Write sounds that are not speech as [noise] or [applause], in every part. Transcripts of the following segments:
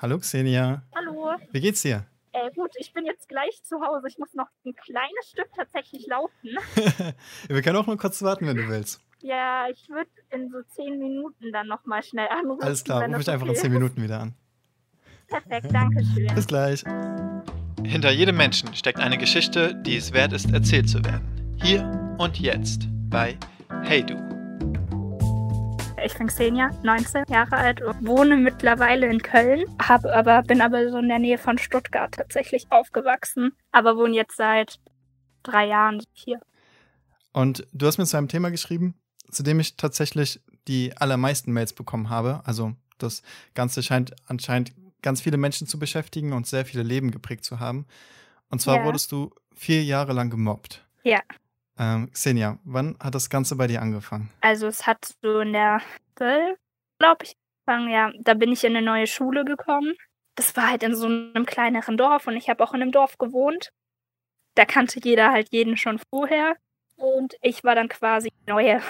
Hallo Xenia. Hallo. Wie geht's dir? Äh, gut, ich bin jetzt gleich zu Hause. Ich muss noch ein kleines Stück tatsächlich laufen. [laughs] Wir können auch nur kurz warten, wenn du willst. Ja, ich würde in so zehn Minuten dann nochmal schnell anrufen. Alles klar, ruf mich einfach in zehn. Minuten wieder an. Perfekt, danke schön. Bis gleich. Hinter jedem Menschen steckt eine Geschichte, die es wert ist, erzählt zu werden. Hier und jetzt bei Hey Du. Ich bin Xenia, 19 Jahre alt und wohne mittlerweile in Köln, hab aber, bin aber so in der Nähe von Stuttgart tatsächlich aufgewachsen, aber wohne jetzt seit drei Jahren hier. Und du hast mir zu einem Thema geschrieben, zu dem ich tatsächlich die allermeisten Mails bekommen habe. Also das Ganze scheint anscheinend ganz viele Menschen zu beschäftigen und sehr viele Leben geprägt zu haben. Und zwar Ja. wurdest du vier Jahre lang gemobbt. Ja. Ähm, Xenia, wann hat das Ganze bei dir angefangen? Also es hat so in der 12, glaube ich, angefangen, ja, da bin ich in eine neue Schule gekommen. Das war halt in so einem kleineren Dorf und ich habe auch in einem Dorf gewohnt. Da kannte jeder halt jeden schon vorher und ich war dann quasi neue.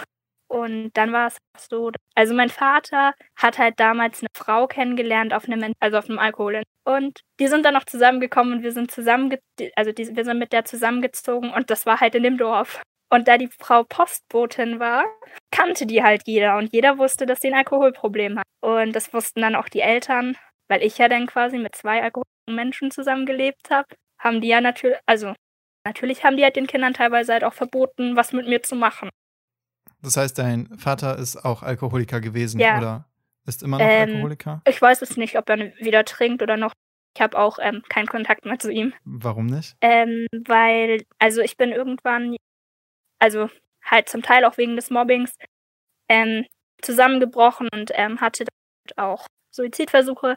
Und dann war es so, also mein Vater hat halt damals eine Frau kennengelernt auf einem, also auf einem Alkohol. Und die sind dann noch zusammengekommen und wir sind zusammen, also die, wir sind mit der zusammengezogen und das war halt in dem Dorf. Und da die Frau Postbotin war, kannte die halt jeder und jeder wusste, dass sie ein Alkoholproblem hat. Und das wussten dann auch die Eltern, weil ich ja dann quasi mit zwei alkoholischen Menschen zusammengelebt habe, haben die ja natürlich, also natürlich haben die halt den Kindern teilweise halt auch verboten, was mit mir zu machen. Das heißt, dein Vater ist auch Alkoholiker gewesen Ja. oder ist immer noch Ähm, Alkoholiker? Ich weiß es nicht, ob er wieder trinkt oder noch. Ich habe auch ähm, keinen Kontakt mehr zu ihm. Warum nicht? Ähm, weil, also ich bin irgendwann, also halt zum Teil auch wegen des Mobbings, ähm, zusammengebrochen und ähm, hatte auch Suizidversuche.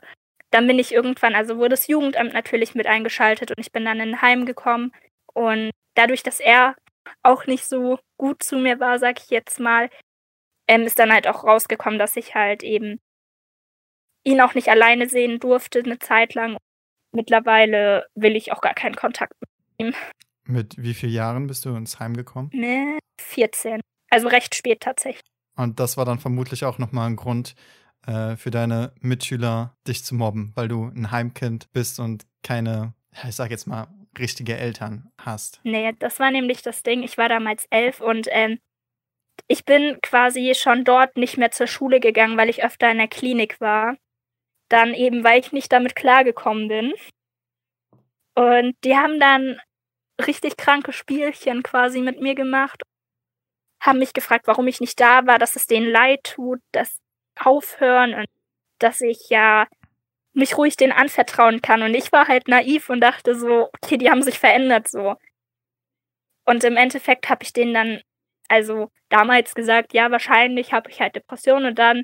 Dann bin ich irgendwann, also wurde das Jugendamt natürlich mit eingeschaltet und ich bin dann in ein Heim gekommen. Und dadurch, dass er auch nicht so gut zu mir war, sag ich jetzt mal, ähm, ist dann halt auch rausgekommen, dass ich halt eben ihn auch nicht alleine sehen durfte eine Zeit lang. Mittlerweile will ich auch gar keinen Kontakt Mit wie vielen Jahren bist du ins Heim gekommen? Ne, 14. Also recht spät tatsächlich. Und das war dann vermutlich auch nochmal ein Grund äh, für deine Mitschüler, dich zu mobben, weil du ein Heimkind bist und keine, ich sag jetzt mal, richtige Eltern hast. Nee, das war nämlich das Ding. Ich war damals elf und ähm, ich bin quasi schon dort nicht mehr zur Schule gegangen, weil ich öfter in der Klinik war. Dann eben, weil ich nicht damit klargekommen bin. Und die haben dann richtig kranke Spielchen quasi mit mir gemacht. Haben mich gefragt, warum ich nicht da war, dass es denen leid tut, dass aufhören und dass ich ja mich ruhig denen anvertrauen kann. Und ich war halt naiv und dachte so, okay, die haben sich verändert so. Und im Endeffekt habe ich denen dann, also damals gesagt, ja, wahrscheinlich habe ich halt Depressionen und dann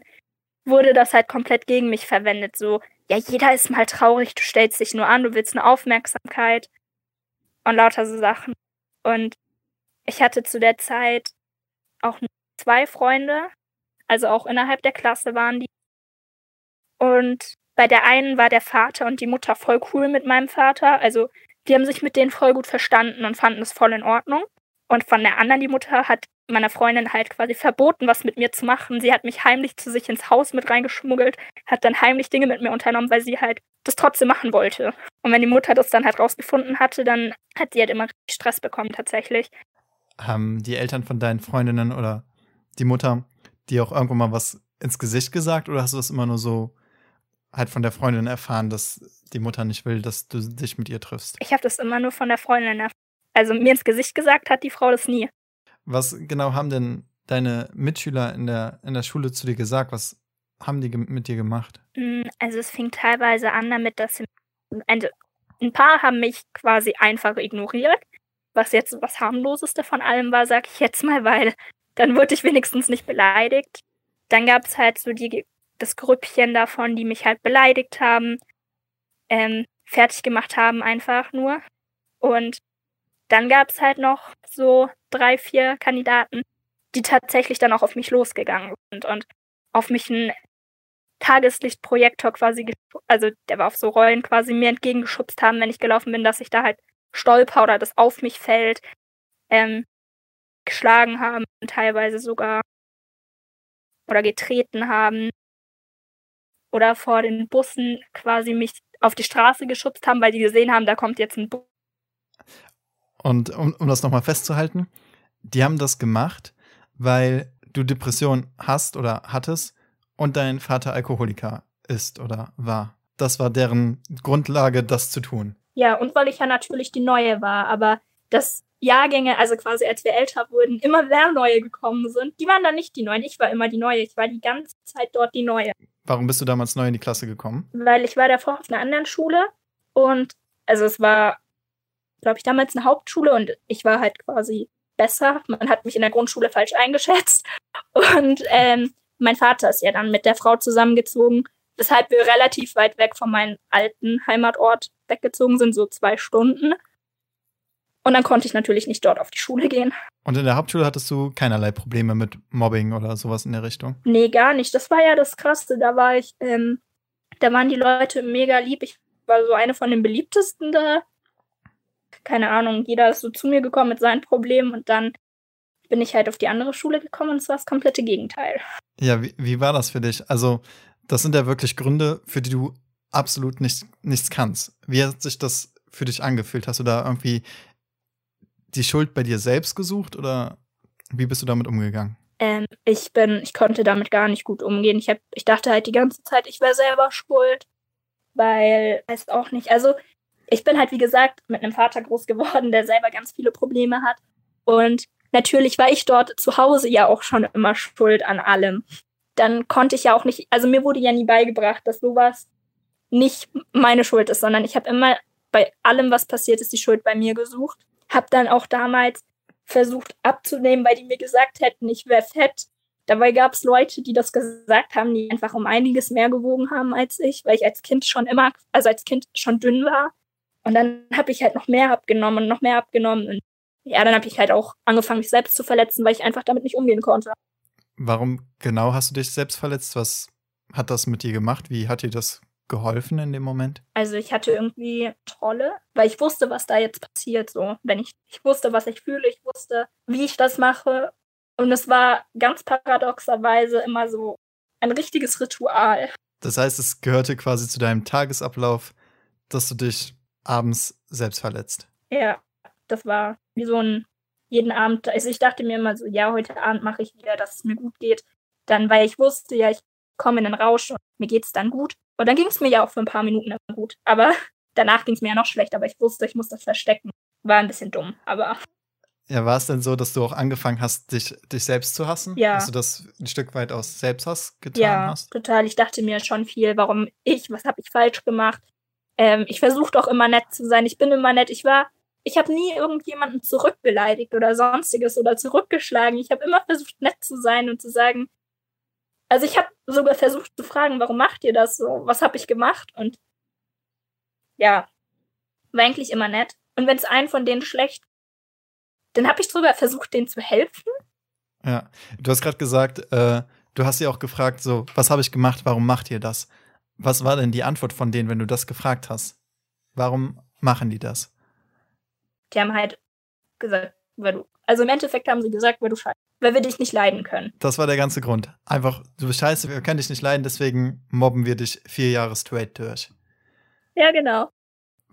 wurde das halt komplett gegen mich verwendet. So, ja, jeder ist mal traurig, du stellst dich nur an, du willst eine Aufmerksamkeit und lauter so Sachen. Und ich hatte zu der Zeit auch nur zwei Freunde, also auch innerhalb der Klasse waren die. Und bei der einen war der Vater und die Mutter voll cool mit meinem Vater. Also die haben sich mit denen voll gut verstanden und fanden es voll in Ordnung. Und von der anderen, die Mutter, hat meiner Freundin halt quasi verboten, was mit mir zu machen. Sie hat mich heimlich zu sich ins Haus mit reingeschmuggelt, hat dann heimlich Dinge mit mir unternommen, weil sie halt das trotzdem machen wollte. Und wenn die Mutter das dann halt rausgefunden hatte, dann hat sie halt immer Stress bekommen tatsächlich. Haben die Eltern von deinen Freundinnen oder die Mutter dir auch irgendwann mal was ins Gesicht gesagt oder hast du das immer nur so halt von der Freundin erfahren, dass die Mutter nicht will, dass du dich mit ihr triffst? Ich habe das immer nur von der Freundin erfahren. Also mir ins Gesicht gesagt hat die Frau das nie. Was genau haben denn deine Mitschüler in der, in der Schule zu dir gesagt? Was haben die mit dir gemacht? Mm, Also es fing teilweise an damit, dass also ein paar haben mich quasi einfach ignoriert, was jetzt was harmloseste von allem war, sag ich jetzt mal, weil dann wurde ich wenigstens nicht beleidigt. Dann gab es halt so die, das Grüppchen davon, die mich halt beleidigt haben, ähm, fertig gemacht haben einfach nur. Und dann gab es halt noch so drei, vier Kandidaten, die tatsächlich dann auch auf mich losgegangen sind und auf mich einen Tageslichtprojektor quasi, also der war auf so Rollen quasi mir entgegengeschubst haben, wenn ich gelaufen bin, dass ich da halt stolper oder das auf mich fällt, ähm, geschlagen haben, teilweise sogar oder getreten haben. oder vor den Bussen quasi mich auf die Straße geschubst haben, weil die gesehen haben, da kommt jetzt ein Bus. Und um, um das nochmal festzuhalten, die haben das gemacht, weil du Depression hast oder hattest und dein Vater Alkoholiker ist oder war. Das war deren Grundlage, das zu tun. Ja, und weil ich ja natürlich die Neue war, aber das Jahrgänge, also quasi als wir älter wurden, immer mehr Neue gekommen sind, die waren dann nicht die Neuen. Ich war immer die Neue. Ich war die ganze Zeit dort die Neue. Warum bist du damals neu in die Klasse gekommen? Weil ich war davor auf einer anderen Schule und also es war, glaube ich, damals eine Hauptschule und ich war halt quasi besser. Man hat mich in der Grundschule falsch eingeschätzt. [laughs] Und ähm, mein Vater ist ja dann mit der Frau zusammengezogen, weshalb wir relativ weit weg von meinem alten Heimatort weggezogen sind, so zwei Stunden. Und dann konnte ich natürlich nicht dort auf die Schule gehen. Und in der Hauptschule hattest du keinerlei Probleme mit Mobbing oder sowas in der Richtung? Nee, gar nicht. Das war ja das Krasse. Da war ich, ähm, da waren die Leute mega lieb. Ich war so eine von den beliebtesten da. Keine Ahnung, jeder ist so zu mir gekommen mit seinen Problemen und dann bin ich halt auf die andere Schule gekommen und es war das komplette Gegenteil. Ja, wie, wie war das für dich? Also, das sind ja wirklich Gründe, für die du absolut nicht, nichts kannst. Wie hat sich das für dich angefühlt? Hast du da irgendwie die Schuld bei dir selbst gesucht oder wie bist du damit umgegangen? Ähm, ich bin, ich konnte damit gar nicht gut umgehen. Ich, hab, ich dachte halt die ganze Zeit, ich wäre selber schuld, weil es auch nicht, also ich bin halt wie gesagt mit einem Vater groß geworden, der selber ganz viele Probleme hat und natürlich war ich dort zu Hause ja auch schon immer schuld an allem. Dann konnte ich ja auch nicht, also mir wurde ja nie beigebracht, dass sowas nicht meine Schuld ist, sondern ich habe immer bei allem, was passiert ist, die Schuld bei mir gesucht. Hab dann auch damals versucht abzunehmen, weil die mir gesagt hätten, ich wäre fett. Dabei gab es Leute, die das gesagt haben, die einfach um einiges mehr gewogen haben als ich, weil ich als Kind schon immer, also als Kind schon dünn war. Und dann habe ich halt noch mehr abgenommen und noch mehr abgenommen. Und ja, dann habe ich halt auch angefangen, mich selbst zu verletzen, weil ich einfach damit nicht umgehen konnte. Warum genau hast du dich selbst verletzt? Was hat das mit dir gemacht? Wie hat dir das geholfen in dem Moment? Also ich hatte irgendwie Trolle, weil ich wusste, was da jetzt passiert. So, wenn ich, ich wusste, was ich fühle, ich wusste, wie ich das mache. Und es war ganz paradoxerweise immer so ein richtiges Ritual. Das heißt, es gehörte quasi zu deinem Tagesablauf, dass du dich abends selbst verletzt. Ja, das war wie so ein jeden Abend. Also ich dachte mir immer so, ja, heute Abend mache ich wieder, dass es mir gut geht. Dann, weil ich wusste, ja, ich komme in den Rausch und mir geht es dann gut. Und dann ging es mir ja auch für ein paar Minuten gut. Aber [laughs] danach ging es mir ja noch schlecht, aber ich wusste, ich muss das verstecken. War ein bisschen dumm, aber. Ja, war es denn so, dass du auch angefangen hast, dich, dich selbst zu hassen? Ja. Dass du das ein Stück weit aus Selbsthass getan ja, hast? total. Ich dachte mir schon viel, warum ich, was habe ich falsch gemacht? Ähm, ich versuche doch immer nett zu sein. Ich bin immer nett. Ich war, ich habe nie irgendjemanden zurückbeleidigt oder sonstiges oder zurückgeschlagen. Ich habe immer versucht, nett zu sein und zu sagen, also ich habe sogar versucht zu fragen, warum macht ihr das so? Was habe ich gemacht? Und ja, war eigentlich immer nett. Und wenn es einen von denen schlecht, dann habe ich sogar versucht, denen zu helfen. Ja, du hast gerade gesagt, äh, du hast sie auch gefragt, so, was habe ich gemacht, warum macht ihr das? Was war denn die Antwort von denen, wenn du das gefragt hast? Warum machen die das? Die haben halt gesagt, weil du, also im Endeffekt haben sie gesagt, weil du scheiße weil wir dich nicht leiden können. Das war der ganze Grund. Einfach, du bist scheiße, wir können dich nicht leiden, deswegen mobben wir dich vier Jahre straight durch. Ja, genau.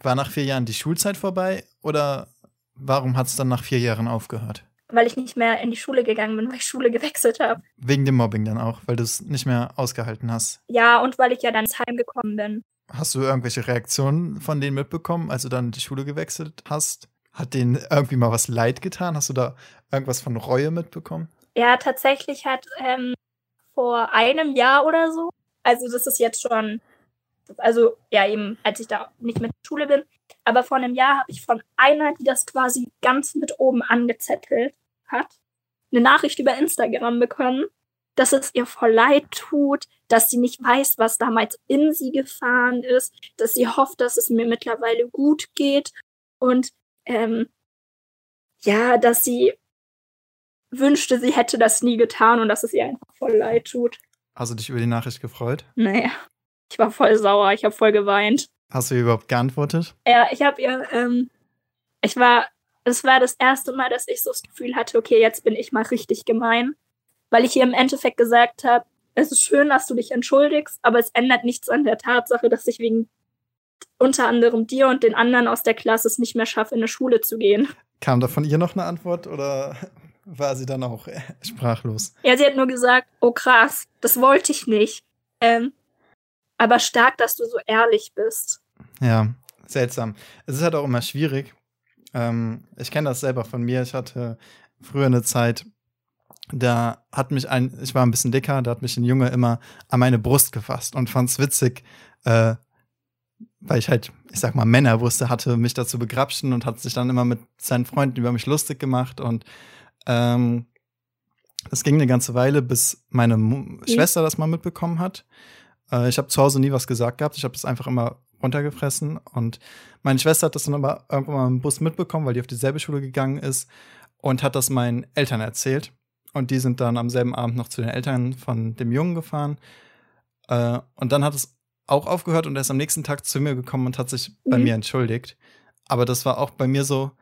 War nach vier Jahren die Schulzeit vorbei oder warum hat es dann nach vier Jahren aufgehört? Weil ich nicht mehr in die Schule gegangen bin, weil ich Schule gewechselt habe. Wegen dem Mobbing dann auch, weil du es nicht mehr ausgehalten hast. Ja, und weil ich ja dann ins Heim gekommen bin. Hast du irgendwelche Reaktionen von denen mitbekommen, als du dann die Schule gewechselt hast? Hat denen irgendwie mal was leid getan? Hast du da irgendwas von Reue mitbekommen? Ja, tatsächlich hat ähm, vor einem Jahr oder so, also das ist jetzt schon, also ja eben, als ich da nicht mit Schule bin, aber vor einem Jahr habe ich von einer, die das quasi ganz mit oben angezettelt hat, eine Nachricht über Instagram bekommen, dass es ihr voll leid tut, dass sie nicht weiß, was damals in sie gefahren ist, dass sie hofft, dass es mir mittlerweile gut geht und ähm, ja, dass sie wünschte, sie hätte das nie getan und dass es ihr einfach voll leid tut. Hast du dich über die Nachricht gefreut? Naja, ich war voll sauer, ich habe voll geweint. Hast du ihr überhaupt geantwortet? Ja, ich habe ihr, ähm, ich war, es war das erste Mal, dass ich so das Gefühl hatte, okay, jetzt bin ich mal richtig gemein. Weil ich ihr im Endeffekt gesagt habe, es ist schön, dass du dich entschuldigst, aber es ändert nichts an der Tatsache, dass ich wegen unter anderem dir und den anderen aus der Klasse es nicht mehr schaffe, in eine Schule zu gehen. Kam da von ihr noch eine Antwort oder war sie dann auch sprachlos? Ja, sie hat nur gesagt, oh krass, das wollte ich nicht. Ähm, aber stark, dass du so ehrlich bist. Ja, seltsam. Es ist halt auch immer schwierig. Ähm, ich kenne das selber von mir. Ich hatte früher eine Zeit, da hat mich ein, ich war ein bisschen dicker, da hat mich ein Junge immer an meine Brust gefasst und fand es witzig, äh, weil ich halt, ich sag mal, Männer wusste, hatte mich dazu begrapschen und hat sich dann immer mit seinen Freunden über mich lustig gemacht und ähm, das ging eine ganze Weile, bis meine ja. Schwester das mal mitbekommen hat. Äh, ich habe zu Hause nie was gesagt gehabt, ich habe das einfach immer runtergefressen und meine Schwester hat das dann aber irgendwann mal im Bus mitbekommen, weil die auf dieselbe Schule gegangen ist und hat das meinen Eltern erzählt. Und die sind dann am selben Abend noch zu den Eltern von dem Jungen gefahren. Äh, und dann hat es auch aufgehört und er ist am nächsten Tag zu mir gekommen und hat sich mhm. bei mir entschuldigt. Aber das war auch bei mir so,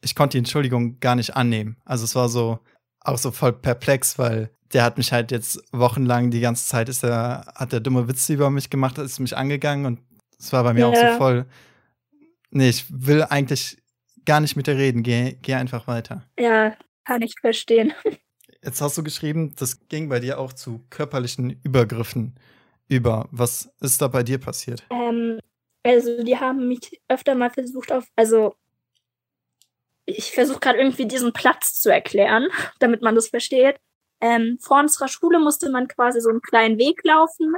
ich konnte die Entschuldigung gar nicht annehmen. Also es war so, auch so voll perplex, weil der hat mich halt jetzt wochenlang die ganze Zeit ist er, hat der dumme Witze über mich gemacht, ist mich angegangen und es war bei mir ja. auch so voll. Nee, ich will eigentlich gar nicht mit dir reden, geh, geh einfach weiter. Ja, kann ich verstehen. [laughs] Jetzt hast du geschrieben, das ging bei dir auch zu körperlichen Übergriffen über. Was ist da bei dir passiert? Ähm, also, die haben mich öfter mal versucht auf, also ich versuche gerade irgendwie diesen Platz zu erklären, [laughs] damit man das versteht. Ähm, vor unserer Schule musste man quasi so einen kleinen Weg laufen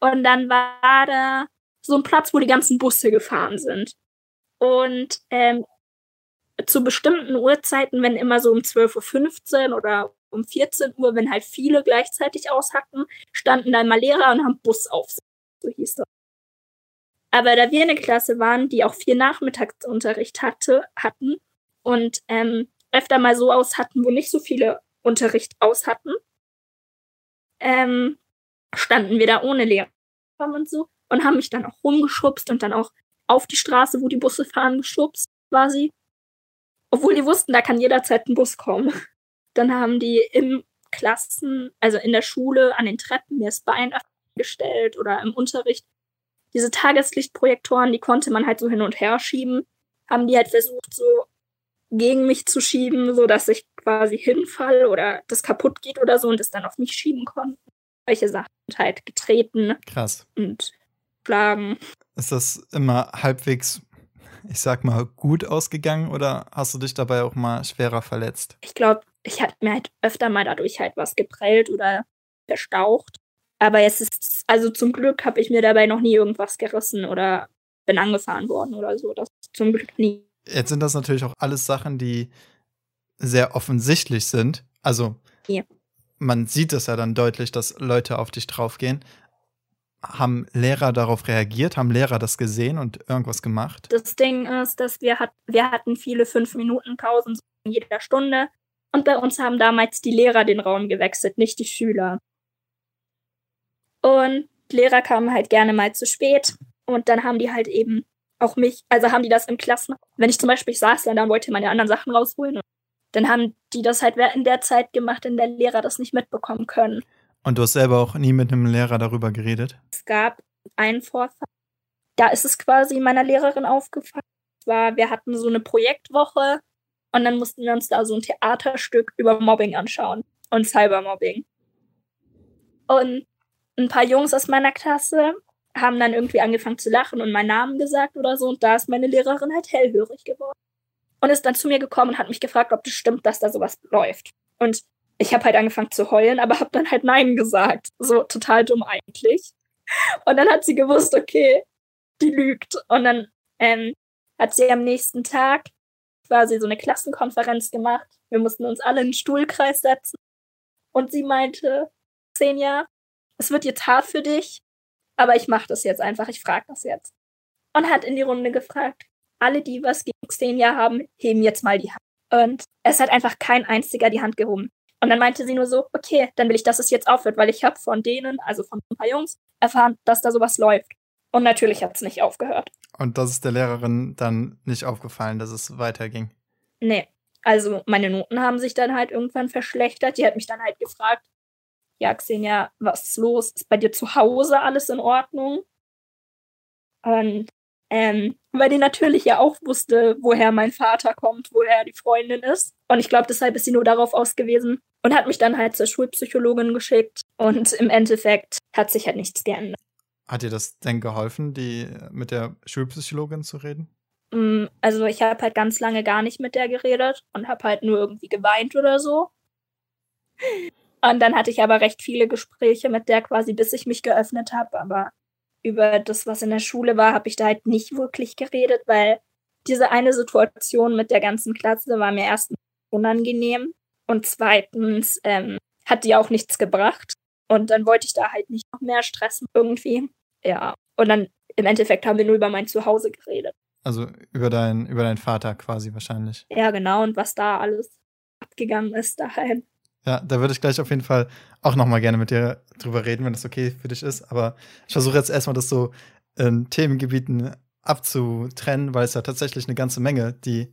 und dann war da so ein Platz, wo die ganzen Busse gefahren sind. Und ähm, zu bestimmten Uhrzeiten, wenn immer so um 12.15 Uhr oder um 14 Uhr, wenn halt viele gleichzeitig aushackten, standen da immer Lehrer und haben Bus auf. So hieß das. Aber da wir eine Klasse waren, die auch vier Nachmittagsunterricht hatte, hatten und ähm, öfter mal so aus hatten, wo nicht so viele Unterricht aus hatten, ähm, standen wir da ohne Lehrer und so und haben mich dann auch rumgeschubst und dann auch auf die Straße, wo die Busse fahren, geschubst quasi. Obwohl die wussten, da kann jederzeit ein Bus kommen. Dann haben die im Klassen, also in der Schule, an den Treppen mir das Bein gestellt oder im Unterricht. Diese Tageslichtprojektoren, die konnte man halt so hin und her schieben. Haben die halt versucht, so gegen mich zu schieben, so dass ich quasi hinfall oder das kaputt geht oder so und es dann auf mich schieben konnten. Solche Sachen halt getreten. Krass. Und schlagen. Ist das immer halbwegs ich sag mal, gut ausgegangen oder hast du dich dabei auch mal schwerer verletzt? Ich glaube, ich hatte mir halt öfter mal dadurch halt was geprellt oder verstaucht. Aber es ist, also zum Glück habe ich mir dabei noch nie irgendwas gerissen oder bin angefahren worden oder so. Das zum Glück nie. Jetzt sind das natürlich auch alles Sachen, die sehr offensichtlich sind. Also ja. man sieht es ja dann deutlich, dass Leute auf dich draufgehen. Haben Lehrer darauf reagiert? Haben Lehrer das gesehen und irgendwas gemacht? Das Ding ist, dass wir, hat, wir hatten viele Fünf-Minuten-Pausen in jeder Stunde. Und bei uns haben damals die Lehrer den Raum gewechselt, nicht die Schüler. Und Lehrer kamen halt gerne mal zu spät. Und dann haben die halt eben auch mich, also haben die das im Klassen, wenn ich zum Beispiel saß, dann wollte man ja anderen Sachen rausholen. Dann haben die das halt in der Zeit gemacht, in der Lehrer das nicht mitbekommen können. Und du hast selber auch nie mit einem Lehrer darüber geredet? Es gab einen Vorfall. Da ist es quasi meiner Lehrerin aufgefallen. War, wir hatten so eine Projektwoche und dann mussten wir uns da so ein Theaterstück über Mobbing anschauen und Cybermobbing. Und ein paar Jungs aus meiner Klasse haben dann irgendwie angefangen zu lachen und meinen Namen gesagt oder so und da ist meine Lehrerin halt hellhörig geworden. Und ist dann zu mir gekommen und hat mich gefragt, ob das stimmt, dass da sowas läuft. Und ich habe halt angefangen zu heulen, aber habe dann halt Nein gesagt. So total dumm eigentlich. Und dann hat sie gewusst, okay, die lügt. Und dann ähm, hat sie am nächsten Tag quasi so eine Klassenkonferenz gemacht. Wir mussten uns alle in den Stuhlkreis setzen. Und sie meinte, Xenia, es wird jetzt hart für dich, aber ich mache das jetzt einfach, ich frage das jetzt. Und hat in die Runde gefragt, alle, die was gegen Xenia haben, heben jetzt mal die Hand. Und es hat einfach kein einziger die Hand gehoben. Und dann meinte sie nur so, okay, dann will ich, dass es jetzt aufhört, weil ich habe von denen, also von ein paar Jungs, erfahren, dass da sowas läuft. Und natürlich hat es nicht aufgehört. Und das ist der Lehrerin dann nicht aufgefallen, dass es weiterging? Nee. Also meine Noten haben sich dann halt irgendwann verschlechtert. Die hat mich dann halt gefragt, ja, Xenia, was ist los? Ist bei dir zu Hause alles in Ordnung? Und ähm, weil die natürlich ja auch wusste, woher mein Vater kommt, woher die Freundin ist. Und ich glaube, deshalb ist sie nur darauf ausgewiesen und hat mich dann halt zur Schulpsychologin geschickt. Und im Endeffekt hat sich halt nichts geändert. Hat dir das denn geholfen, die mit der Schulpsychologin zu reden? Mm, also ich habe halt ganz lange gar nicht mit der geredet und habe halt nur irgendwie geweint oder so. Und dann hatte ich aber recht viele Gespräche mit der quasi, bis ich mich geöffnet habe. Aber über das, was in der Schule war, habe ich da halt nicht wirklich geredet, weil diese eine Situation mit der ganzen Klasse war mir erstens unangenehm und zweitens ähm, hat die auch nichts gebracht. Und dann wollte ich da halt nicht noch mehr stressen irgendwie. Ja. Und dann im Endeffekt haben wir nur über mein Zuhause geredet. Also über, dein, über deinen Vater quasi wahrscheinlich. Ja, genau. Und was da alles abgegangen ist daheim. Ja, da würde ich gleich auf jeden Fall auch nochmal gerne mit dir drüber reden, wenn das okay für dich ist. Aber ich versuche jetzt erstmal das so in Themengebieten abzutrennen, weil es ja tatsächlich eine ganze Menge, die,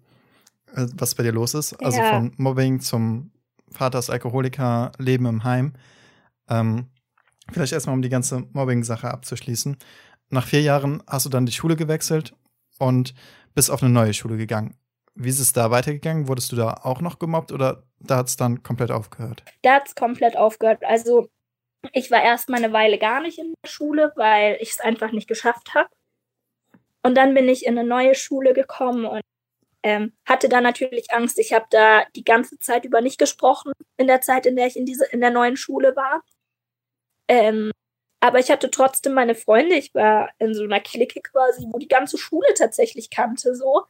was bei dir los ist. Also ja. von Mobbing zum Vaters Alkoholiker, Leben im Heim. Ähm, vielleicht erstmal, um die ganze Mobbing-Sache abzuschließen. Nach vier Jahren hast du dann die Schule gewechselt und bist auf eine neue Schule gegangen. Wie ist es da weitergegangen? Wurdest du da auch noch gemobbt oder da hat es dann komplett aufgehört? Da hat es komplett aufgehört. Also ich war erst mal eine Weile gar nicht in der Schule, weil ich es einfach nicht geschafft habe. Und dann bin ich in eine neue Schule gekommen und ähm, hatte da natürlich Angst. Ich habe da die ganze Zeit über nicht gesprochen, in der Zeit, in der ich in, diese, in der neuen Schule war. Ähm, aber ich hatte trotzdem meine Freunde. Ich war in so einer Clique quasi, wo die ganze Schule tatsächlich kannte, so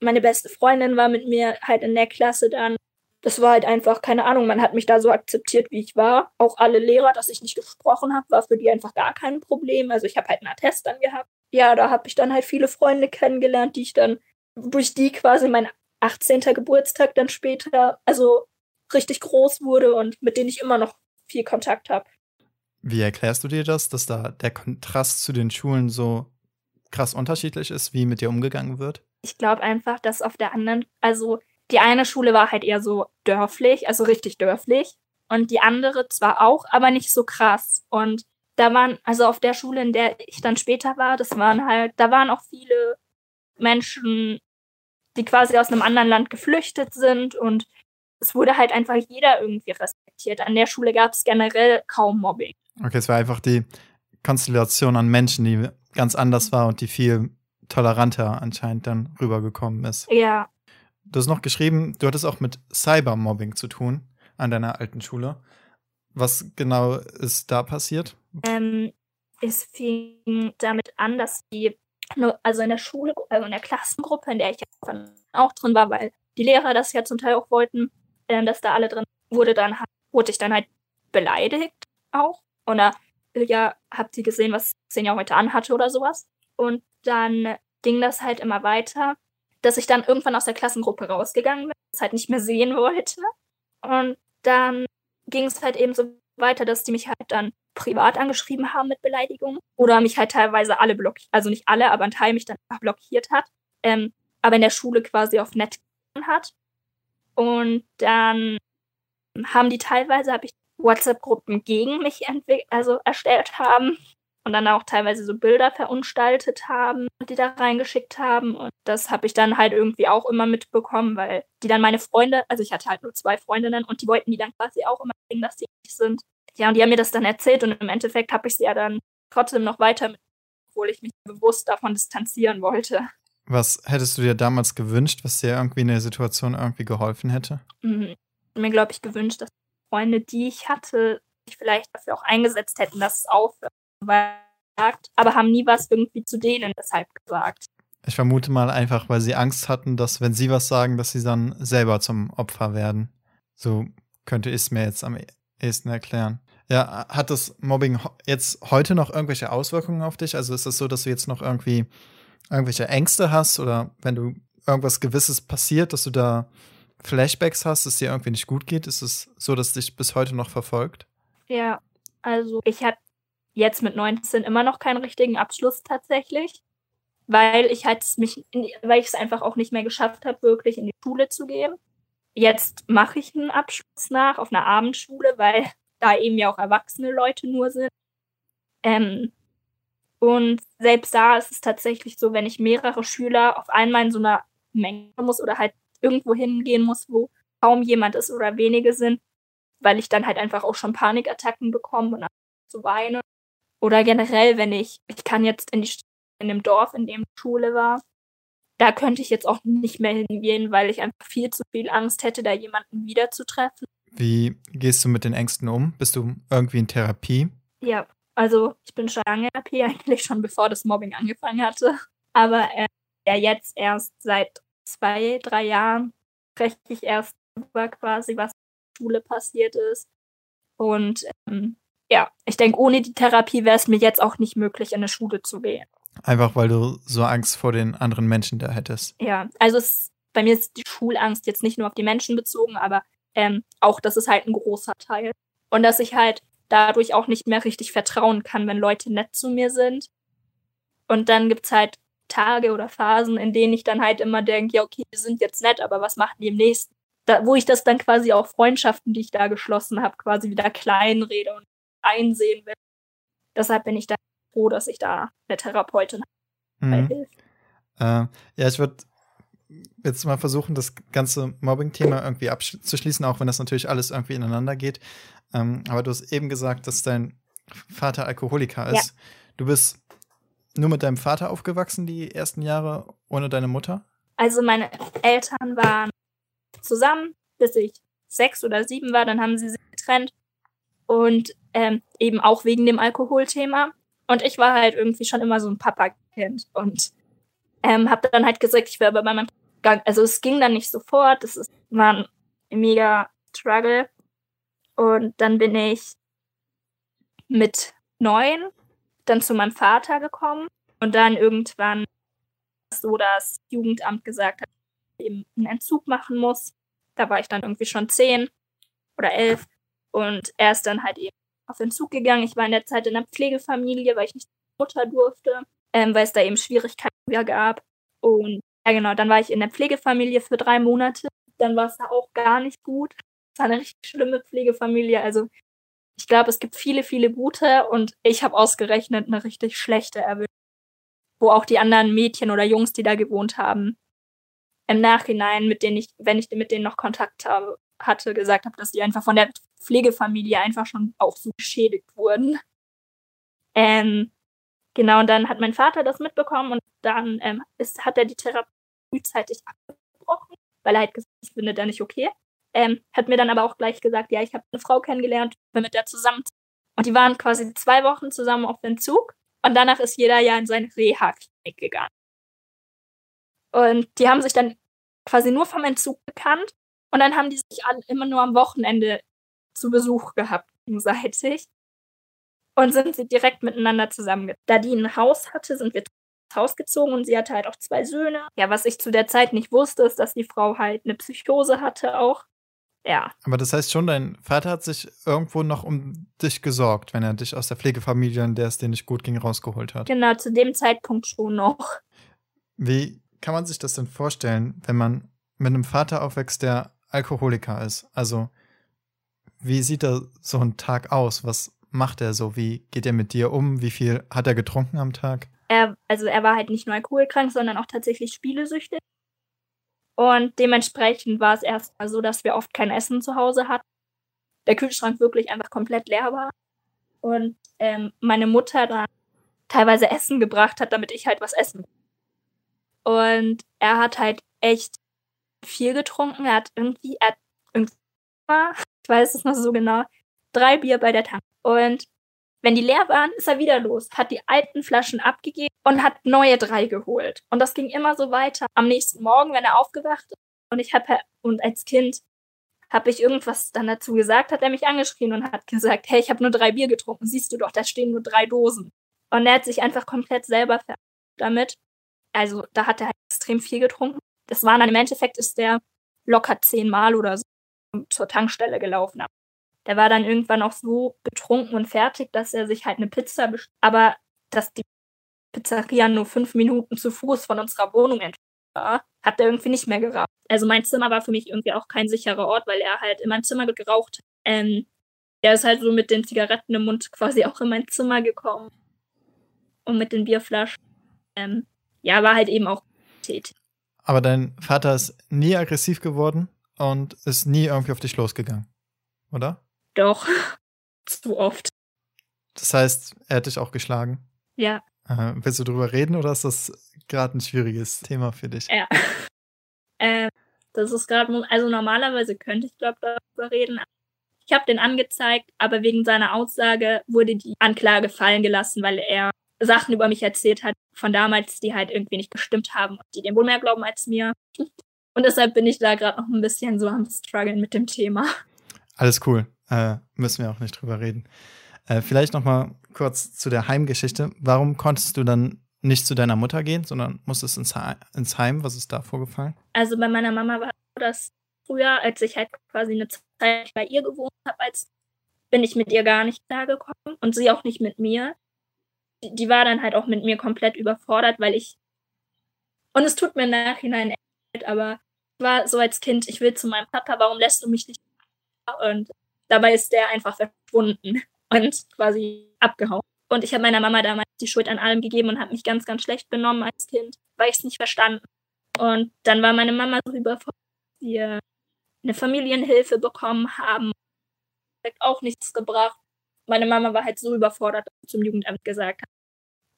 meine beste Freundin war mit mir halt in der Klasse dann. Das war halt einfach, keine Ahnung, man hat mich da so akzeptiert, wie ich war. Auch alle Lehrer, dass ich nicht gesprochen habe, war für die einfach gar kein Problem. Also ich habe halt einen Attest dann gehabt. Ja, da habe ich dann halt viele Freunde kennengelernt, die ich dann durch die quasi mein 18. Geburtstag dann später, also richtig groß wurde und mit denen ich immer noch viel Kontakt habe. Wie erklärst du dir das, dass da der Kontrast zu den Schulen so krass unterschiedlich ist, wie mit dir umgegangen wird? ich glaube einfach, dass auf der anderen, also die eine Schule war halt eher so dörflich, also richtig dörflich. Und die andere zwar auch, aber nicht so krass. Und da waren, also auf der Schule, in der ich dann später war, das waren halt, da waren auch viele Menschen, die quasi aus einem anderen Land geflüchtet sind und es wurde halt einfach jeder irgendwie respektiert. An der Schule gab es generell kaum Mobbing. Okay, es war einfach die Konstellation an Menschen, die ganz anders war und die viel toleranter anscheinend dann rübergekommen ist. Ja. Du hast noch geschrieben, du hattest auch mit Cybermobbing zu tun an deiner alten Schule. Was genau ist da passiert? Ähm, es fing damit an, dass die, also in der Schule, also in der Klassengruppe, in der ich auch drin war, weil die Lehrer das ja zum Teil auch wollten, äh, dass da alle drin wurde, dann wurde ich dann halt beleidigt auch. Oder ja, habt ihr gesehen, was Xenia heute anhatte oder sowas? Und dann ging das halt immer weiter, dass ich dann irgendwann aus der Klassengruppe rausgegangen bin, das halt nicht mehr sehen wollte. Und dann ging es halt eben so weiter, dass die mich halt dann privat angeschrieben haben mit Beleidigungen oder mich halt teilweise alle blockiert, also nicht alle, aber ein Teil mich dann einfach blockiert hat, ähm, aber in der Schule quasi auf nett hat. Und dann haben die teilweise, habe ich WhatsApp-Gruppen gegen mich also erstellt haben und dann auch teilweise so Bilder verunstaltet haben, die da reingeschickt haben. Und das habe ich dann halt irgendwie auch immer mitbekommen, weil die dann meine Freunde, also ich hatte halt nur zwei Freundinnen und die wollten die dann quasi auch immer sehen, dass die nicht sind. Ja, und die haben mir das dann erzählt und im Endeffekt habe ich sie ja dann trotzdem noch weiter mit, obwohl ich mich bewusst davon distanzieren wollte. Was hättest du dir damals gewünscht, was dir irgendwie in der Situation irgendwie geholfen hätte? Mhm. Mir, glaube ich, gewünscht, dass Freunde, die ich hatte, sich vielleicht dafür auch eingesetzt hätten, dass es aufhört gesagt, aber haben nie was irgendwie zu denen deshalb gesagt. Ich vermute mal einfach, weil sie Angst hatten, dass wenn sie was sagen, dass sie dann selber zum Opfer werden. So könnte ich es mir jetzt am ehesten erklären. Ja, hat das Mobbing jetzt heute noch irgendwelche Auswirkungen auf dich? Also ist es das so, dass du jetzt noch irgendwie irgendwelche Ängste hast oder wenn du irgendwas Gewisses passiert, dass du da Flashbacks hast, dass dir irgendwie nicht gut geht? Ist es so, dass dich bis heute noch verfolgt? Ja, also ich hatte jetzt mit 19 immer noch keinen richtigen Abschluss tatsächlich, weil ich halt mich, weil ich es einfach auch nicht mehr geschafft habe, wirklich in die Schule zu gehen. Jetzt mache ich einen Abschluss nach auf einer Abendschule, weil [laughs] da eben ja auch erwachsene Leute nur sind. Ähm, und selbst da ist es tatsächlich so, wenn ich mehrere Schüler auf einmal in so einer Menge muss oder halt irgendwo hingehen muss, wo kaum jemand ist oder wenige sind, weil ich dann halt einfach auch schon Panikattacken bekomme und zu weinen. Oder generell, wenn ich, ich kann jetzt in, die, in dem Dorf, in dem Schule war, da könnte ich jetzt auch nicht mehr hingehen, weil ich einfach viel zu viel Angst hätte, da jemanden wiederzutreffen. Wie gehst du mit den Ängsten um? Bist du irgendwie in Therapie? Ja, also ich bin schon lange in Therapie, [laughs] eigentlich schon bevor das Mobbing angefangen hatte. Aber äh, ja, jetzt erst seit zwei, drei Jahren spreche ich erst über quasi, was in der Schule passiert ist. Und ähm, ja, ich denke, ohne die Therapie wäre es mir jetzt auch nicht möglich, in eine Schule zu gehen. Einfach weil du so Angst vor den anderen Menschen da hättest. Ja, also es, bei mir ist die Schulangst jetzt nicht nur auf die Menschen bezogen, aber ähm, auch das ist halt ein großer Teil. Und dass ich halt dadurch auch nicht mehr richtig vertrauen kann, wenn Leute nett zu mir sind. Und dann gibt's halt Tage oder Phasen, in denen ich dann halt immer denke, ja, okay, die sind jetzt nett, aber was machen die im nächsten? Da, wo ich das dann quasi auch Freundschaften, die ich da geschlossen habe, quasi wieder kleinrede und einsehen will. Deshalb bin ich da froh, dass ich da eine Therapeutin habe. Mhm. Äh, ja, ich würde jetzt mal versuchen, das ganze Mobbing-Thema irgendwie abzuschließen, auch wenn das natürlich alles irgendwie ineinander geht. Ähm, aber du hast eben gesagt, dass dein Vater Alkoholiker ist. Ja. Du bist nur mit deinem Vater aufgewachsen die ersten Jahre ohne deine Mutter? Also meine Eltern waren zusammen, bis ich sechs oder sieben war. Dann haben sie sich getrennt und ähm, eben auch wegen dem Alkoholthema. Und ich war halt irgendwie schon immer so ein Papa-Kind und ähm, habe dann halt gesagt, ich wäre bei meinem Gang. Also es ging dann nicht sofort. Ist, war ein mega Struggle. Und dann bin ich mit neun dann zu meinem Vater gekommen und dann irgendwann so das Jugendamt gesagt hat, dass ich eben einen Entzug machen muss. Da war ich dann irgendwie schon zehn oder elf und er ist dann halt eben auf Entzug gegangen. Ich war in der Zeit in einer Pflegefamilie, weil ich nicht Mutter durfte, ähm, weil es da eben Schwierigkeiten gab. Und ja genau, dann war ich in der Pflegefamilie für drei Monate. Dann war es da auch gar nicht gut. Es war eine richtig schlimme Pflegefamilie. Also ich glaube, es gibt viele, viele gute und ich habe ausgerechnet eine richtig schlechte erwischt. Wo auch die anderen Mädchen oder Jungs, die da gewohnt haben, im Nachhinein, mit denen ich, wenn ich mit denen noch Kontakt habe, hatte, gesagt habe, dass die einfach von der Pflegefamilie einfach schon auch so geschädigt wurden. Ähm, genau, und dann hat mein Vater das mitbekommen und dann ähm, ist, hat er die Therapie frühzeitig abgebrochen, weil er halt gesagt hat, ich finde da nicht okay. Ähm, hat mir dann aber auch gleich gesagt, ja, ich habe eine Frau kennengelernt, bin mit der zusammen. Und die waren quasi zwei Wochen zusammen auf Entzug. Und danach ist jeder ja in seine Reha-Klinik gegangen. Und die haben sich dann quasi nur vom Entzug bekannt. Und dann haben die sich alle immer nur am Wochenende zu Besuch gehabt, gegenseitig. Und sind sie direkt miteinander zusammen. Da die ein Haus hatte, sind wir ins Haus gezogen und sie hatte halt auch zwei Söhne. Ja, was ich zu der Zeit nicht wusste, ist, dass die Frau halt eine Psychose hatte auch ja. Aber das heißt schon, dein Vater hat sich irgendwo noch um dich gesorgt, wenn er dich aus der Pflegefamilie, in der es dir nicht gut ging, rausgeholt hat. Genau, zu dem Zeitpunkt schon noch. Wie kann man sich das denn vorstellen, wenn man mit einem Vater aufwächst, der Alkoholiker ist? Also, wie sieht da so ein Tag aus? Was macht er so? Wie geht er mit dir um? Wie viel hat er getrunken am Tag? Er, also er war halt nicht nur alkoholkrank, sondern auch tatsächlich spielesüchtig. Und dementsprechend war es erstmal so, dass wir oft kein Essen zu Hause hatten. Der Kühlschrank wirklich einfach komplett leer war. Und ähm, meine Mutter dann teilweise Essen gebracht hat, damit ich halt was essen Und er hat halt echt viel getrunken. Er hat irgendwie, er hat irgendwie, ich weiß es noch so genau, drei Bier bei der Tank. Und wenn die leer waren, ist er wieder los, hat die alten Flaschen abgegeben und hat neue drei geholt. Und das ging immer so weiter. Am nächsten Morgen, wenn er aufgewacht ist, und ich habe und als Kind habe ich irgendwas dann dazu gesagt, hat er mich angeschrien und hat gesagt, hey, ich habe nur drei Bier getrunken, siehst du doch, da stehen nur drei Dosen. Und er hat sich einfach komplett selber damit. Also da hat er halt extrem viel getrunken. Das waren dann im Endeffekt ist der locker zehnmal oder so zur Tankstelle gelaufen. Der war dann irgendwann auch so betrunken und fertig, dass er sich halt eine Pizza bestellt. Aber dass die Pizzeria nur fünf Minuten zu Fuß von unserer Wohnung entfernt war, hat er irgendwie nicht mehr geraucht. Also mein Zimmer war für mich irgendwie auch kein sicherer Ort, weil er halt in meinem Zimmer geraucht hat. Ähm, er ist halt so mit den Zigaretten im Mund quasi auch in mein Zimmer gekommen. Und mit den Bierflaschen. Ähm, ja, war halt eben auch tätig. Aber dein Vater ist nie aggressiv geworden und ist nie irgendwie auf dich losgegangen, oder? Doch, [laughs] zu oft. Das heißt, er hat dich auch geschlagen? Ja. Äh, willst du drüber reden oder ist das gerade ein schwieriges Thema für dich? Ja. [laughs] äh, das ist gerade, also normalerweise könnte ich, glaube darüber reden. Ich habe den angezeigt, aber wegen seiner Aussage wurde die Anklage fallen gelassen, weil er Sachen über mich erzählt hat von damals, die halt irgendwie nicht gestimmt haben und die dem wohl mehr glauben als mir. Und deshalb bin ich da gerade noch ein bisschen so am struggeln mit dem Thema. Alles cool. Äh, müssen wir auch nicht drüber reden. Äh, vielleicht noch mal kurz zu der Heimgeschichte. Warum konntest du dann nicht zu deiner Mutter gehen, sondern musstest ins, ins Heim? Was ist da vorgefallen? Also bei meiner Mama war das früher, als ich halt quasi eine Zeit bei ihr gewohnt habe, als bin ich mit ihr gar nicht klargekommen und sie auch nicht mit mir. Die, die war dann halt auch mit mir komplett überfordert, weil ich und es tut mir im Nachhinein echt, aber war so als Kind, ich will zu meinem Papa, warum lässt du mich nicht? Und dabei ist der einfach verschwunden [laughs] und quasi abgehauen. Und ich habe meiner Mama damals die Schuld an allem gegeben und habe mich ganz, ganz schlecht benommen als Kind, weil ich es nicht verstanden. Und dann war meine Mama so überfordert, dass wir eine Familienhilfe bekommen haben. Hat auch nichts gebracht. Meine Mama war halt so überfordert, dass sie zum Jugendamt gesagt hat,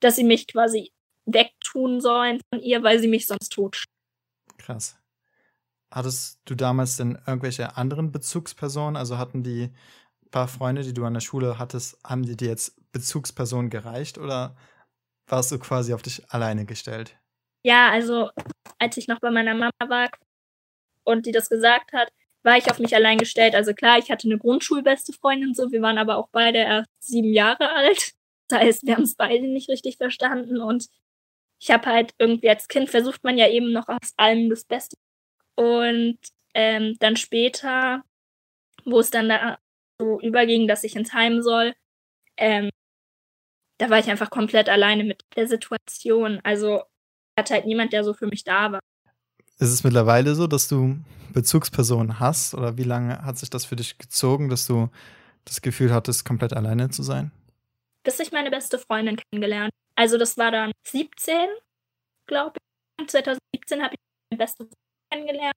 dass sie mich quasi wegtun sollen von ihr, weil sie mich sonst tot. Krass. Hattest du damals denn irgendwelche anderen Bezugspersonen? Also hatten die paar Freunde, die du an der Schule hattest, haben die dir jetzt Bezugspersonen gereicht oder warst du quasi auf dich alleine gestellt? Ja, also als ich noch bei meiner Mama war und die das gesagt hat, war ich auf mich allein gestellt. Also klar, ich hatte eine Grundschulbeste Freundin so, wir waren aber auch beide erst sieben Jahre alt. Das heißt, wir haben es beide nicht richtig verstanden und ich habe halt irgendwie als Kind versucht man ja eben noch aus allem das Beste. Und ähm, dann später, wo es dann da so überging, dass ich ins Heim soll, ähm, da war ich einfach komplett alleine mit der Situation. Also hatte halt niemand, der so für mich da war. Ist es mittlerweile so, dass du Bezugspersonen hast? Oder wie lange hat sich das für dich gezogen, dass du das Gefühl hattest, komplett alleine zu sein? Bis ich meine beste Freundin kennengelernt. Also das war dann 17, glaube ich. 2017 habe ich meine beste Freundin kennengelernt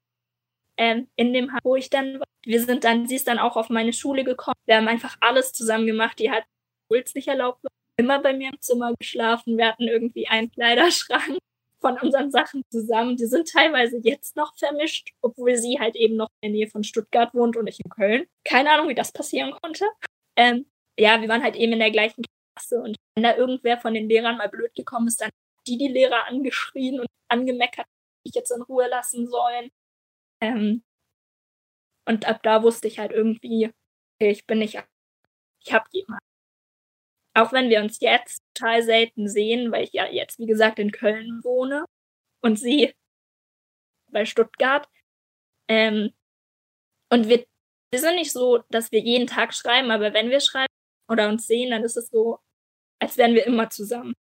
ähm, in dem Haus, wo ich dann war. Wir sind dann, sie ist dann auch auf meine Schule gekommen. Wir haben einfach alles zusammen gemacht. Die hat Puls nicht erlaubt, immer bei mir im Zimmer geschlafen. Wir hatten irgendwie einen Kleiderschrank von unseren Sachen zusammen. Die sind teilweise jetzt noch vermischt, obwohl sie halt eben noch in der Nähe von Stuttgart wohnt und ich in Köln. Keine Ahnung, wie das passieren konnte. Ähm, ja, wir waren halt eben in der gleichen Klasse und wenn da irgendwer von den Lehrern mal blöd gekommen ist, dann die die Lehrer angeschrien und angemeckert, ich jetzt in Ruhe lassen sollen. Ähm, und ab da wusste ich halt irgendwie, ich bin nicht, ich habe jemanden. Auch wenn wir uns jetzt total selten sehen, weil ich ja jetzt, wie gesagt, in Köln wohne und sie bei Stuttgart. Ähm, und wir, wir sind nicht so, dass wir jeden Tag schreiben, aber wenn wir schreiben oder uns sehen, dann ist es so, als wären wir immer zusammen.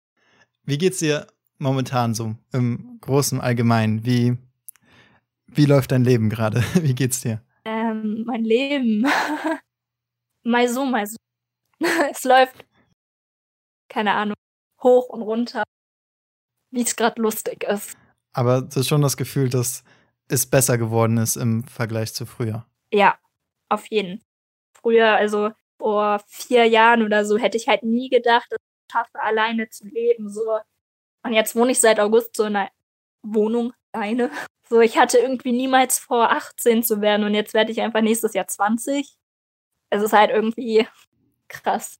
Wie geht's dir momentan so im großen Allgemeinen? Wie wie läuft dein Leben gerade? [laughs] Wie geht's dir? Ähm, mein Leben. [laughs] mal so, mal so. [laughs] es läuft, keine Ahnung, hoch und runter, wie es gerade lustig ist. Aber du hast schon das Gefühl, dass es besser geworden ist im Vergleich zu früher. Ja, auf jeden. Fall. Früher, also vor vier Jahren oder so, hätte ich halt nie gedacht, dass ich schaffe, alleine zu leben. So. Und jetzt wohne ich seit August so in einer Wohnung alleine. [laughs] So, ich hatte irgendwie niemals vor, 18 zu werden und jetzt werde ich einfach nächstes Jahr 20. Es ist halt irgendwie krass.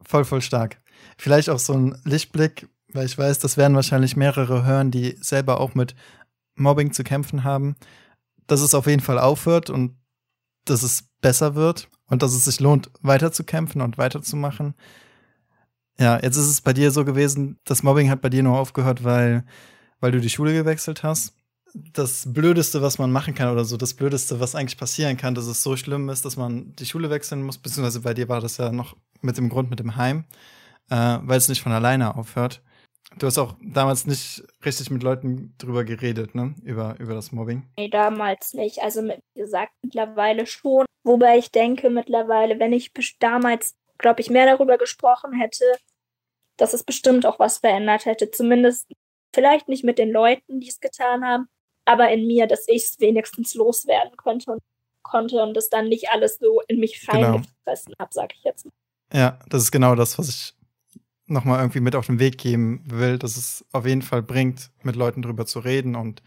Voll, voll stark. Vielleicht auch so ein Lichtblick, weil ich weiß, das werden wahrscheinlich mehrere hören, die selber auch mit Mobbing zu kämpfen haben, dass es auf jeden Fall aufhört und dass es besser wird und dass es sich lohnt, weiterzukämpfen und weiterzumachen. Ja, jetzt ist es bei dir so gewesen, das Mobbing hat bei dir nur aufgehört, weil, weil du die Schule gewechselt hast das Blödeste, was man machen kann oder so, das Blödeste, was eigentlich passieren kann, dass es so schlimm ist, dass man die Schule wechseln muss, beziehungsweise bei dir war das ja noch mit dem Grund mit dem Heim, äh, weil es nicht von alleine aufhört. Du hast auch damals nicht richtig mit Leuten drüber geredet, ne? Über, über das Mobbing. Nee, damals nicht. Also, wie gesagt, mittlerweile schon Wobei ich denke mittlerweile, wenn ich damals, glaube ich, mehr darüber gesprochen hätte, dass es bestimmt auch was verändert hätte. Zumindest vielleicht nicht mit den Leuten, die es getan haben, aber in mir, dass ich es wenigstens loswerden konnte und konnte und es dann nicht alles so in mich reingefressen genau. habe, sage ich jetzt mal. Ja, das ist genau das, was ich nochmal irgendwie mit auf den Weg geben will, dass es auf jeden Fall bringt, mit Leuten drüber zu reden und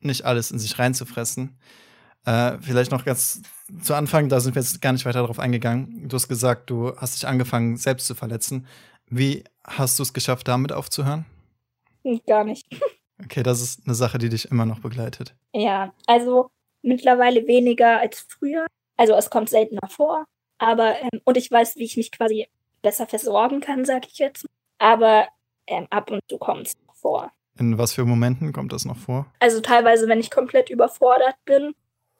nicht alles in sich reinzufressen. Äh, vielleicht noch ganz zu Anfang, da sind wir jetzt gar nicht weiter darauf eingegangen. Du hast gesagt, du hast dich angefangen, selbst zu verletzen. Wie hast du es geschafft, damit aufzuhören? Gar nicht. [laughs] Okay, das ist eine Sache, die dich immer noch begleitet. Ja, also mittlerweile weniger als früher. Also es kommt seltener vor. Aber, ähm, und ich weiß, wie ich mich quasi besser versorgen kann, sag ich jetzt. Aber ähm, ab und zu kommt es vor. In was für Momenten kommt das noch vor? Also teilweise, wenn ich komplett überfordert bin.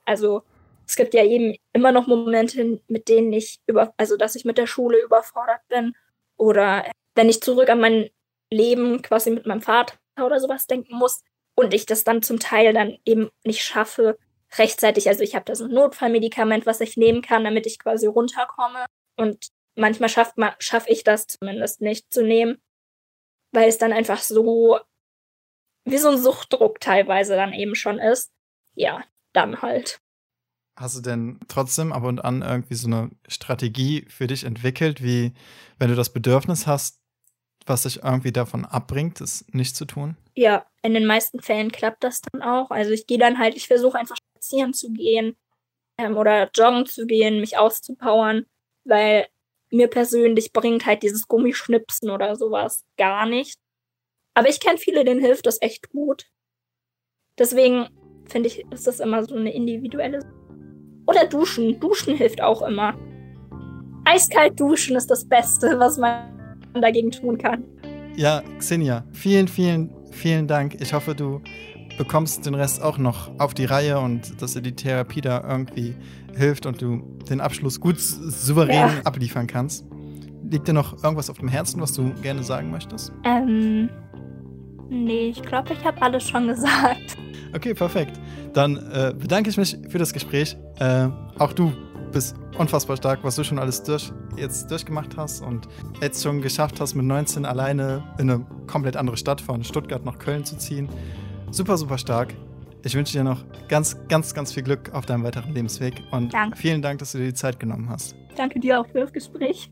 Also es gibt ja eben immer noch Momente, mit denen ich über, also dass ich mit der Schule überfordert bin. Oder wenn ich zurück an mein Leben quasi mit meinem Vater oder sowas denken muss und ich das dann zum Teil dann eben nicht schaffe, rechtzeitig, also ich habe da so ein Notfallmedikament, was ich nehmen kann, damit ich quasi runterkomme. Und manchmal schafft man, schaffe ich das zumindest nicht zu nehmen, weil es dann einfach so wie so ein Suchtdruck teilweise dann eben schon ist. Ja, dann halt. Hast du denn trotzdem ab und an irgendwie so eine Strategie für dich entwickelt, wie wenn du das Bedürfnis hast, was dich irgendwie davon abbringt, es nicht zu tun? Ja, in den meisten Fällen klappt das dann auch. Also ich gehe dann halt, ich versuche einfach spazieren zu gehen ähm, oder joggen zu gehen, mich auszupowern, weil mir persönlich bringt halt dieses Gummischnipsen oder sowas gar nicht. Aber ich kenne viele, denen hilft das echt gut. Deswegen finde ich, ist das immer so eine individuelle. Oder duschen. Duschen hilft auch immer. Eiskalt duschen ist das Beste, was man dagegen tun kann. Ja, Xenia, vielen, vielen, vielen Dank. Ich hoffe, du bekommst den Rest auch noch auf die Reihe und dass dir die Therapie da irgendwie hilft und du den Abschluss gut souverän ja. abliefern kannst. Liegt dir noch irgendwas auf dem Herzen, was du gerne sagen möchtest? Ähm, nee, ich glaube, ich habe alles schon gesagt. Okay, perfekt. Dann äh, bedanke ich mich für das Gespräch. Äh, auch du bist unfassbar stark, was du schon alles durch, jetzt durchgemacht hast und jetzt schon geschafft hast, mit 19 alleine in eine komplett andere Stadt von Stuttgart nach Köln zu ziehen super, super stark. Ich wünsche dir noch ganz, ganz, ganz viel Glück auf deinem weiteren Lebensweg und Danke. vielen Dank, dass du dir die Zeit genommen hast. Danke dir auch für das Gespräch.